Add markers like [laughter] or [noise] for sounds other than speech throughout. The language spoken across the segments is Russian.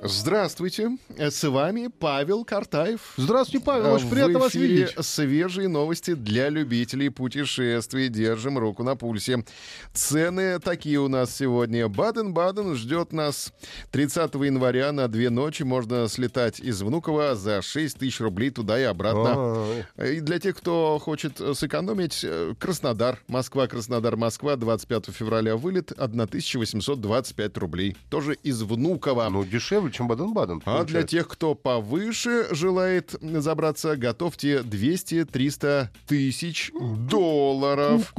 Здравствуйте, с вами Павел Картаев. Здравствуйте, Павел, очень приятно В вас видеть. свежие новости для любителей путешествий. Держим руку на пульсе. Цены такие у нас сегодня. Баден-Баден ждет нас 30 января на две ночи. Можно слетать из Внуково за 6 тысяч рублей туда и обратно. И для тех, кто хочет сэкономить, э, Краснодар, Москва, Краснодар, Москва, 25 февраля вылет, 1825 рублей. Тоже из Внуково. Ну, дешевле, чем Баден-Баден. А для тех, кто повыше желает забраться, готовьте 200-300 тысяч долларов.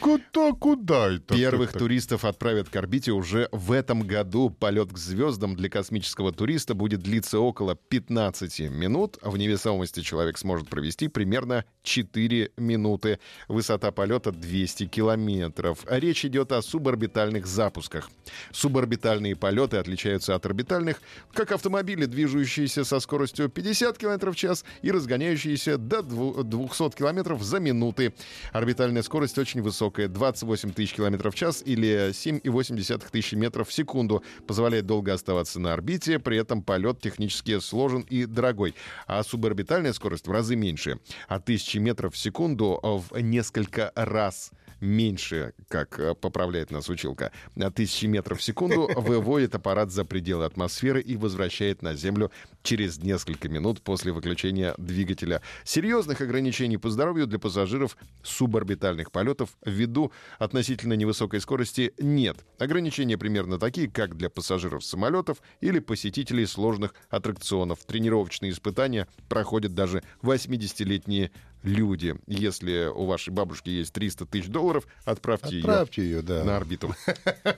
Куда, куда это? Первых туристов отправят к орбите уже в этом году. Полет к звездам для космического туриста будет длиться около 15 минут. В невесомости человек сможет провести примерно 4 минуты. Высота полета 200 километров. Речь идет о суборбитальных запусках. Суборбитальные полеты отличаются от орбитальных, как автомобили, движущиеся со скоростью 50 км в час и разгоняющиеся до дву- 200 км за минуты. Орбитальная скорость очень высокая, 28 тысяч км в час или 7,8 тысячи метров в секунду. Позволяет долго оставаться на орбите, при этом полет технически сложен и дорогой. А суборбитальная скорость в разы меньше. От 1000 метров в секунду в несколько раз меньше, как э, поправляет нас училка, на тысячи метров в секунду [laughs] выводит аппарат за пределы атмосферы и возвращает на Землю через несколько минут после выключения двигателя. Серьезных ограничений по здоровью для пассажиров суборбитальных полетов ввиду относительно невысокой скорости нет. Ограничения примерно такие, как для пассажиров самолетов или посетителей сложных аттракционов. Тренировочные испытания проходят даже 80-летние люди. Если у вашей бабушки есть 300 тысяч долларов, отправьте, Отправьте ее, да. ее на орбиту.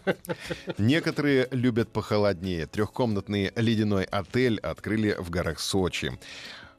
[laughs] Некоторые любят похолоднее. Трехкомнатный ледяной отель открыли в горах Сочи.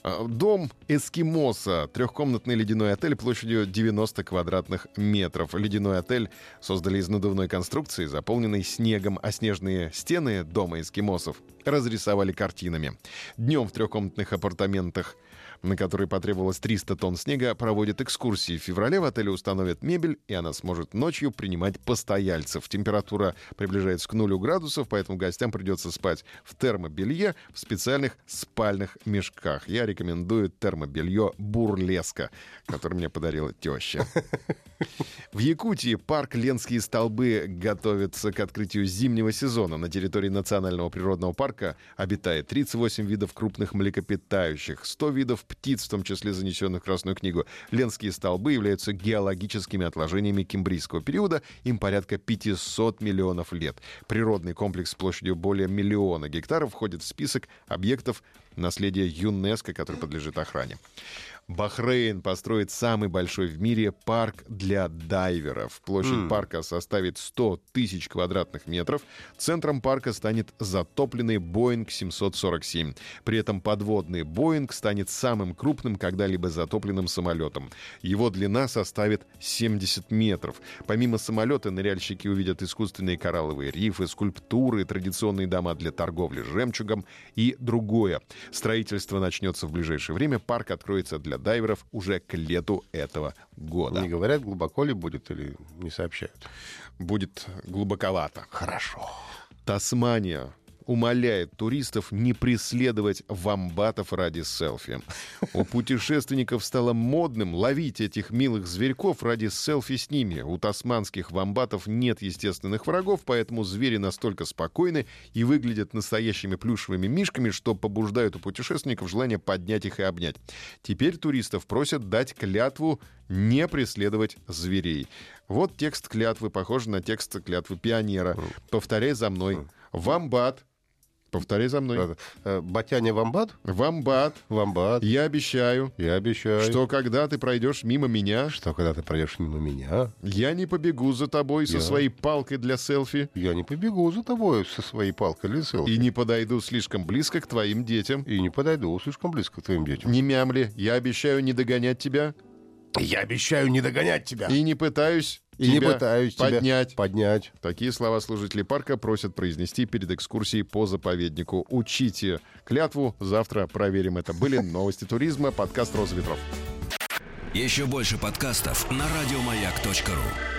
А, Дом эскимоса. Трехкомнатный ледяной отель площадью 90 квадратных метров. Ледяной отель создали из надувной конструкции, заполненной снегом, а снежные стены дома эскимосов разрисовали картинами. Днем в трехкомнатных апартаментах на которые потребовалось 300 тонн снега, проводят экскурсии. В феврале в отеле установят мебель, и она сможет ночью принимать постояльцев. Температура приближается к нулю градусов, поэтому гостям придется спать в термобелье в специальных спальных мешках. Я рекомендую термобелье «Бурлеска», которое мне подарила теща. [laughs] В Якутии парк Ленские столбы готовится к открытию зимнего сезона. На территории национального природного парка обитает 38 видов крупных млекопитающих, 100 видов птиц, в том числе занесенных в Красную книгу. Ленские столбы являются геологическими отложениями кембрийского периода. Им порядка 500 миллионов лет. Природный комплекс площадью более миллиона гектаров входит в список объектов наследия ЮНЕСКО, который подлежит охране. Бахрейн построит самый большой в мире парк для дайверов. Площадь парка составит 100 тысяч квадратных метров. Центром парка станет затопленный Боинг 747. При этом подводный Боинг станет самым крупным когда-либо затопленным самолетом. Его длина составит 70 метров. Помимо самолета ныряльщики увидят искусственные коралловые рифы, скульптуры, традиционные дома для торговли жемчугом и другое. Строительство начнется в ближайшее время. Парк откроется для дайверов уже к лету этого года. Не говорят, глубоко ли будет или не сообщают. Будет глубоковато. Хорошо. Тасмания умоляет туристов не преследовать вамбатов ради селфи. У путешественников стало модным ловить этих милых зверьков ради селфи с ними. У тасманских вамбатов нет естественных врагов, поэтому звери настолько спокойны и выглядят настоящими плюшевыми мишками, что побуждают у путешественников желание поднять их и обнять. Теперь туристов просят дать клятву не преследовать зверей. Вот текст клятвы, похож на текст клятвы пионера. Повторяй за мной. Вамбат. Повторяй за мной. Да-да. Э, Батяня вамбат? Вамбат. Вамбат. Я обещаю, Я обещаю. что когда ты пройдешь мимо меня, Что, когда ты пройдешь мимо меня, я не побегу за тобой со Я- своей палкой для селфи я не побегу за тобой со своей палкой или селфи. и не подойду слишком близко к твоим детям. И не подойду слишком близко к твоим детям. Не мямли, я обещаю не догонять тебя Я обещаю не догонять тебя. и не пытаюсь И не тебя пытаюсь тебя поднять. поднять. Такие слова служители парка просят произнести перед экскурсией по заповеднику. Учите клятву, завтра проверим это. Были [laughs] новости туризма, подкаст «Роза ветров». Еще больше подкастов на радиомаяк.ру.